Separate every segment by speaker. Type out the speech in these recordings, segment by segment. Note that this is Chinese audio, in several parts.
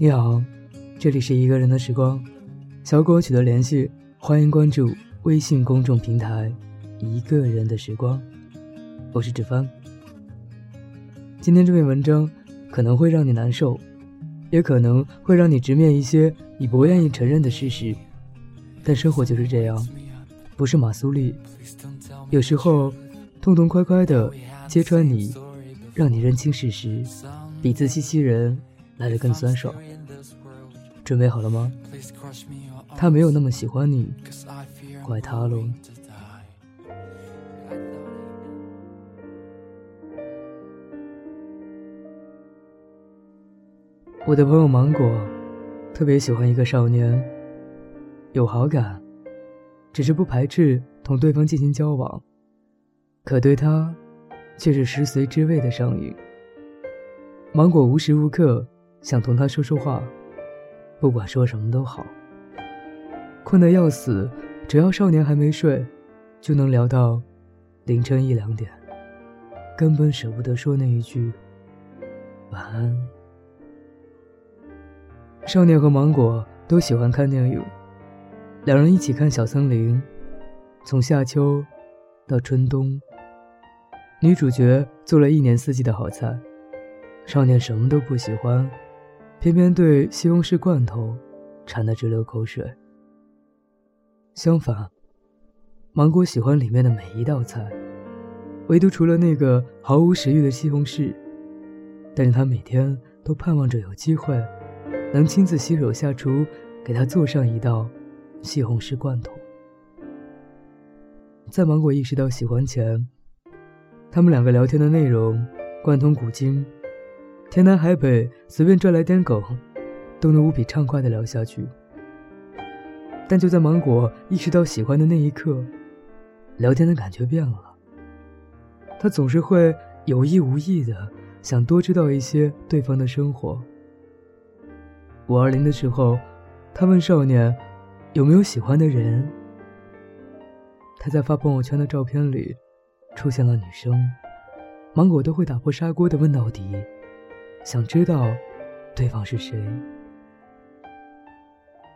Speaker 1: 你好，这里是一个人的时光，小果取得联系，欢迎关注微信公众平台“一个人的时光”，我是志帆。今天这篇文章可能会让你难受，也可能会让你直面一些你不愿意承认的事实，但生活就是这样，不是马苏里，有时候痛痛快快的揭穿你，让你认清事实，比自欺欺人来的更酸爽。准备好了吗？他没有那么喜欢你，怪他喽。我的朋友芒果特别喜欢一个少年，有好感，只是不排斥同对方进行交往，可对他却是食髓知味的上瘾。芒果无时无刻想同他说说话。不管说什么都好。困得要死，只要少年还没睡，就能聊到凌晨一两点，根本舍不得说那一句晚安。少年和芒果都喜欢看电影，两人一起看《小森林》，从夏秋到春冬。女主角做了一年四季的好菜，少年什么都不喜欢。偏偏对西红柿罐头馋得直流口水。相反，芒果喜欢里面的每一道菜，唯独除了那个毫无食欲的西红柿。但是他每天都盼望着有机会，能亲自洗手下厨，给他做上一道西红柿罐头。在芒果意识到喜欢前，他们两个聊天的内容贯通古今。天南海北，随便拽来点梗，都能无比畅快的聊下去。但就在芒果意识到喜欢的那一刻，聊天的感觉变了。他总是会有意无意的想多知道一些对方的生活。五二零的时候，他问少年有没有喜欢的人。他在发朋友圈的照片里出现了女生，芒果都会打破砂锅的问到底。想知道对方是谁？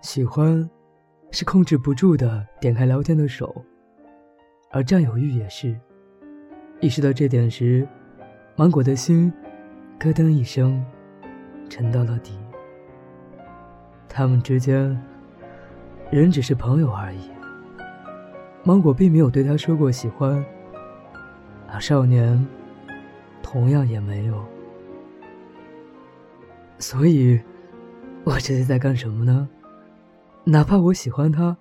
Speaker 1: 喜欢是控制不住的点开聊天的手，而占有欲也是。意识到这点时，芒果的心咯噔一声，沉到了底。他们之间人只是朋友而已。芒果并没有对他说过喜欢，而少年同样也没有。所以，我这是在干什么呢？哪怕我喜欢他，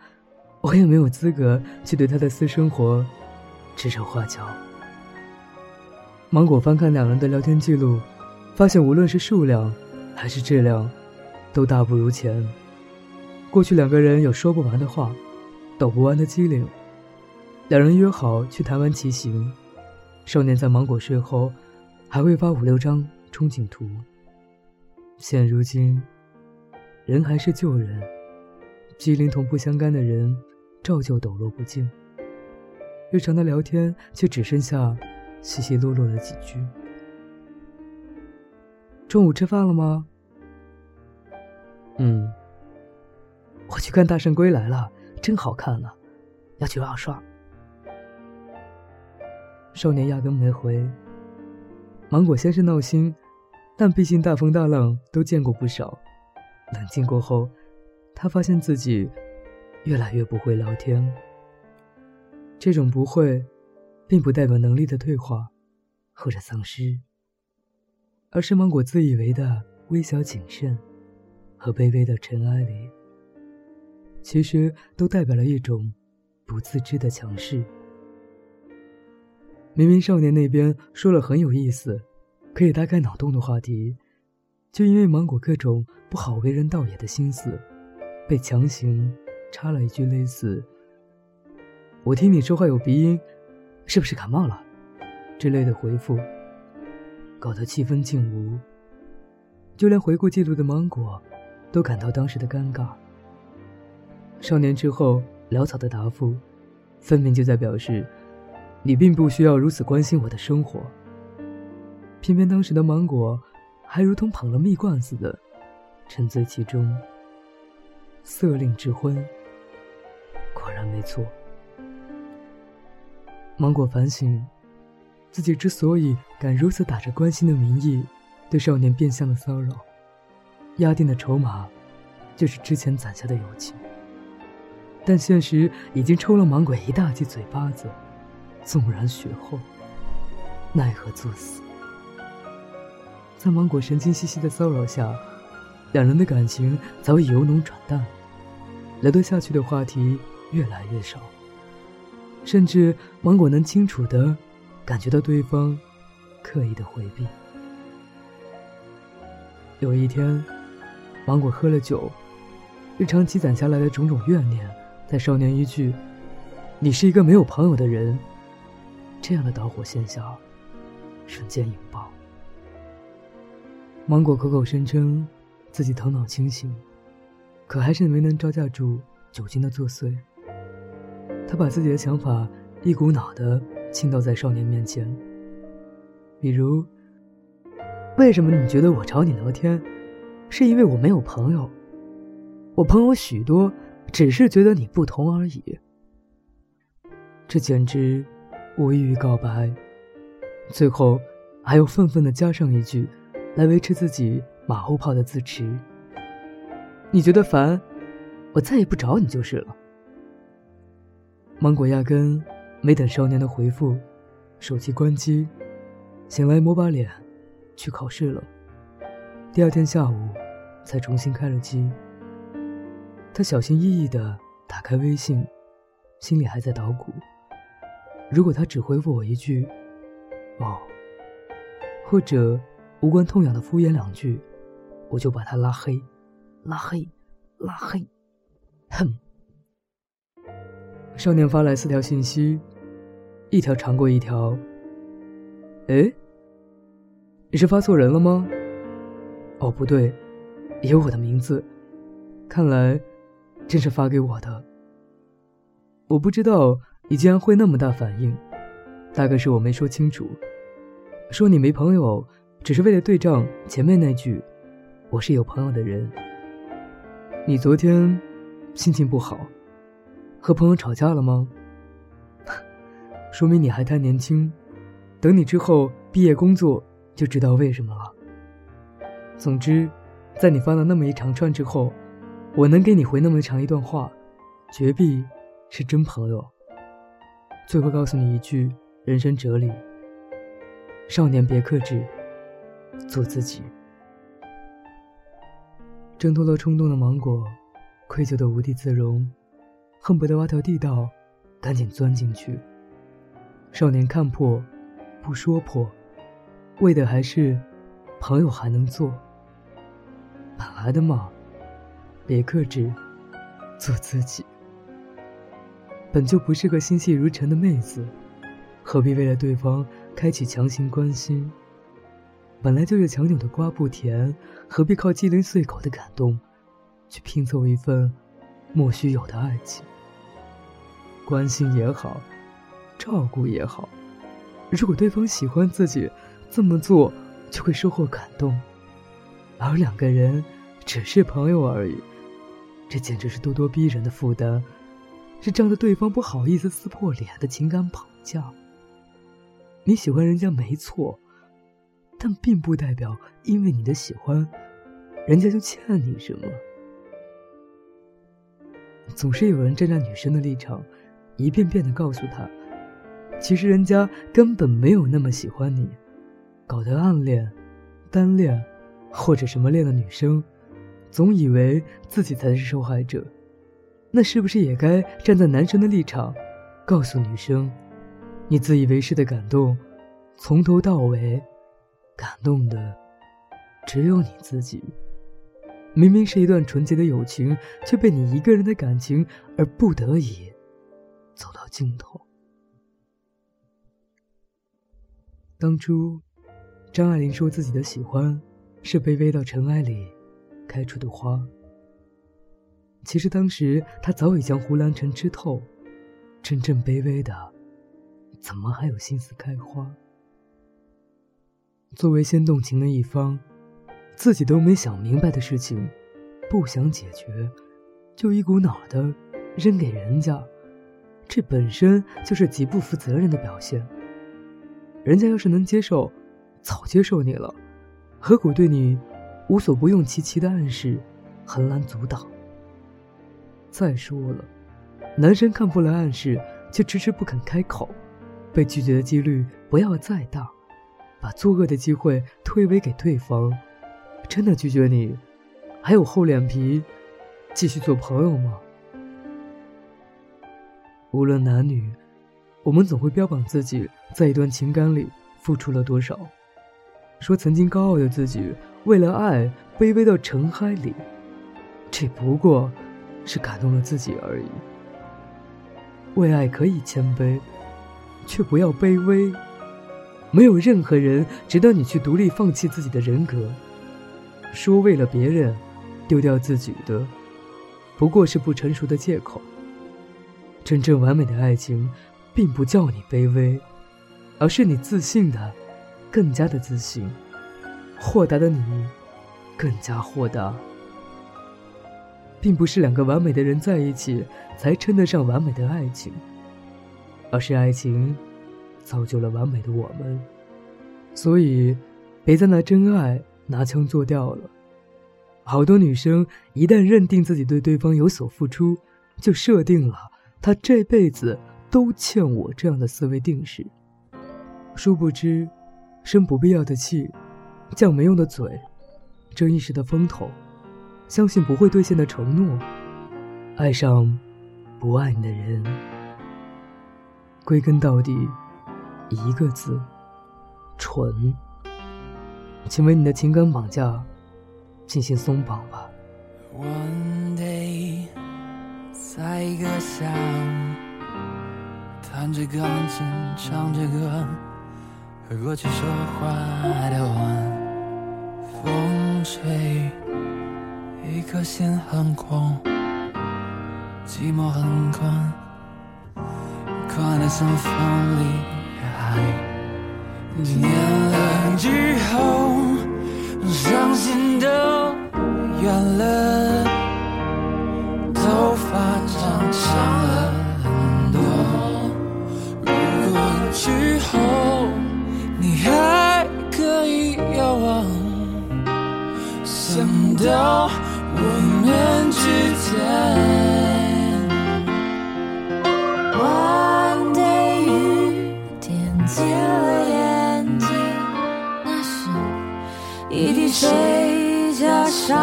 Speaker 1: 我也没有资格去对他的私生活指手画脚。芒果翻看两人的聊天记录，发现无论是数量还是质量，都大不如前。过去两个人有说不完的话，抖不完的机灵。两人约好去台湾骑行，少年在芒果睡后，还会发五六张憧憬图。现如今，人还是旧人，机灵同不相干的人，照旧抖落不尽。日常的聊天却只剩下稀稀落落的几句。中午吃饭了吗？嗯。我去看《大圣归来》了，真好看呢，要去二刷。少年压根没回。芒果先是闹心。但毕竟大风大浪都见过不少，冷静过后，他发现自己越来越不会聊天。这种不会，并不代表能力的退化或者丧失，而是芒果自以为的微小谨慎和卑微的尘埃里，其实都代表了一种不自知的强势。明明少年那边说了很有意思。可以大开脑洞的话题，就因为芒果各种不好为人道也的心思，被强行插了一句类似“我听你说话有鼻音，是不是感冒了”之类的回复，搞得气氛静无。就连回顾记录的芒果，都感到当时的尴尬。少年之后潦草的答复，分明就在表示，你并不需要如此关心我的生活。偏偏当时的芒果，还如同捧了蜜罐似的，沉醉其中。色令智昏，果然没错。芒果反省，自己之所以敢如此打着关心的名义对少年变相的骚扰，压定的筹码就是之前攒下的友情。但现实已经抽了芒果一大记嘴巴子，纵然雪后，奈何作死。在芒果神经兮兮的骚扰下。两人的感情早已由浓转淡，聊得下去的话题越来越少，甚至芒果能清楚的感觉到对方刻意的回避。有一天，芒果喝了酒，日常积攒下来的种种怨念，在少年一句“你是一个没有朋友的人”这样的导火线下，瞬间引爆。芒果口口声称。自己头脑清醒，可还是没能招架住酒精的作祟。他把自己的想法一股脑的倾倒在少年面前。比如，为什么你觉得我找你聊天，是因为我没有朋友？我朋友许多，只是觉得你不同而已。这简直无异于告白。最后，还要愤愤的加上一句，来维持自己。马后炮的自持，你觉得烦，我再也不找你就是了。芒果压根没等少年的回复，手机关机，醒来抹把脸，去考试了。第二天下午才重新开了机。他小心翼翼的打开微信，心里还在捣鼓：如果他只回复我一句“哦”，或者无关痛痒的敷衍两句。我就把他拉黑，拉黑，拉黑，哼！少年发来四条信息，一条长过一条。哎，你是发错人了吗？哦，不对，有我的名字，看来真是发给我的。我不知道你竟然会那么大反应，大概是我没说清楚，说你没朋友，只是为了对仗前面那句。我是有朋友的人。你昨天心情不好，和朋友吵架了吗？说明你还太年轻，等你之后毕业工作就知道为什么了。总之，在你发了那么一长串之后，我能给你回那么长一段话，绝壁是真朋友。最后告诉你一句人生哲理：少年别克制，做自己。挣脱了冲动的芒果，愧疚的无地自容，恨不得挖条地道，赶紧钻进去。少年看破，不说破，为的还是朋友还能做。本来的嘛，别克制，做自己。本就不是个心细如尘的妹子，何必为了对方开启强行关心？本来就是强扭的瓜不甜，何必靠鸡零碎口的感动，去拼凑一份莫须有的爱情？关心也好，照顾也好，如果对方喜欢自己，这么做就会收获感动。而两个人只是朋友而已，这简直是咄咄逼人的负担，是仗着对方不好意思撕破脸的情感绑架。你喜欢人家没错。但并不代表，因为你的喜欢，人家就欠你什么。总是有人站在女生的立场，一遍遍的告诉她，其实人家根本没有那么喜欢你，搞得暗恋、单恋，或者什么恋的女生，总以为自己才是受害者。那是不是也该站在男生的立场，告诉女生，你自以为是的感动，从头到尾。感动的只有你自己。明明是一段纯洁的友情，却被你一个人的感情而不得已走到尽头。当初，张爱玲说自己的喜欢是卑微到尘埃里开出的花。其实当时她早已将胡兰成吃透，真正卑微的，怎么还有心思开花？作为先动情的一方，自己都没想明白的事情，不想解决，就一股脑的扔给人家，这本身就是极不负责任的表现。人家要是能接受，早接受你了，何苦对你无所不用其极的暗示，横拦阻挡？再说了，男生看破了暗示，却迟迟不肯开口，被拒绝的几率不要再大，把作恶的机会推诿给对方，真的拒绝你，还有厚脸皮继续做朋友吗？无论男女，我们总会标榜自己在一段情感里付出了多少，说曾经高傲的自己为了爱卑微到尘埃里，这不过。是感动了自己而已。为爱可以谦卑，却不要卑微。没有任何人值得你去独立放弃自己的人格。说为了别人丢掉自己的，不过是不成熟的借口。真正完美的爱情，并不叫你卑微，而是你自信的更加的自信，豁达的你更加豁达。并不是两个完美的人在一起才称得上完美的爱情，而是爱情造就了完美的我们。所以，别再拿真爱拿枪做掉了。好多女生一旦认定自己对对方有所付出，就设定了他这辈子都欠我这样的思维定式。殊不知，生不必要的气，犟没用的嘴，争一时的风头。相信不会兑现的承诺，爱上不爱你的人，归根到底一个字：蠢。请为你的情感绑架进行松绑吧。
Speaker 2: One day，在一个下午，弹着钢琴，唱着歌，和过去说话的晚，风吹。一颗心很空，寂寞很宽，宽的像风里。几年了之后，伤心的远了，头发长长了很多。如果之后你还可以遥望，想到。
Speaker 3: 一滴水加上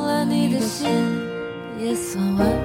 Speaker 3: 了你的心，也算完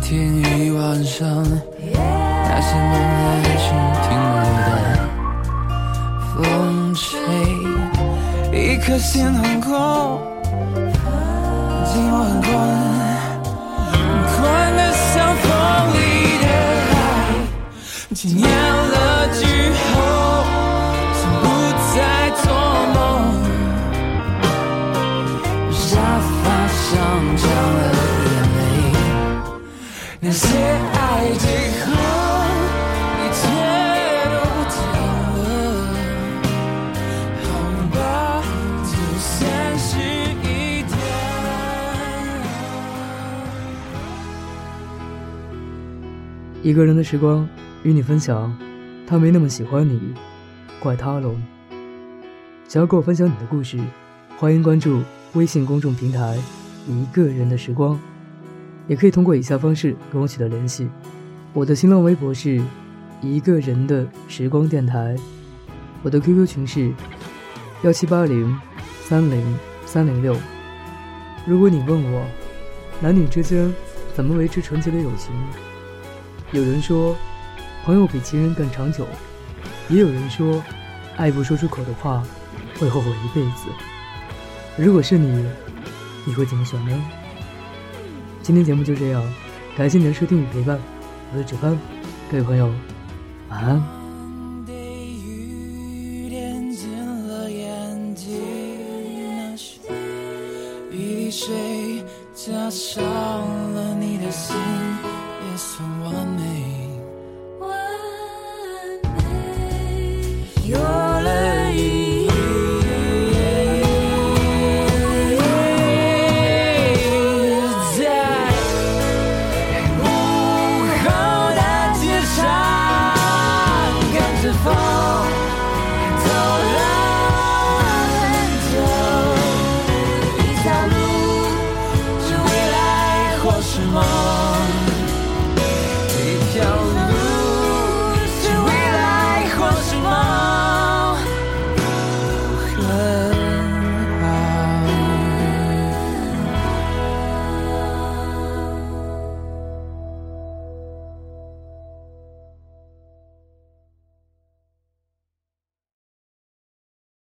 Speaker 3: 天一
Speaker 2: 晚上那些梦来去停留的风吹，一颗心很空，寂寞很宽，宽的像风里的海。几年了之后，那些爱最后一切都不见了，好吧，就现实一点。
Speaker 1: 一个人的时光，与你分享。他没那么喜欢你，怪他喽。想要跟我分享你的故事，欢迎关注微信公众平台“一个人的时光”，也可以通过以下方式跟我取得联系。我的新浪微博是“一个人的时光电台”，我的 QQ 群是幺七八零三零三零六。如果你问我，男女之间怎么维持纯洁的友情？有人说，朋友比情人更长久；也有人说，爱不说出口的话。会后悔一辈子。如果是你，你会怎么选呢？今天节目就这样，感谢你的收听与陪伴，我是主潘，各位朋友，晚安。
Speaker 2: 加上了你的心。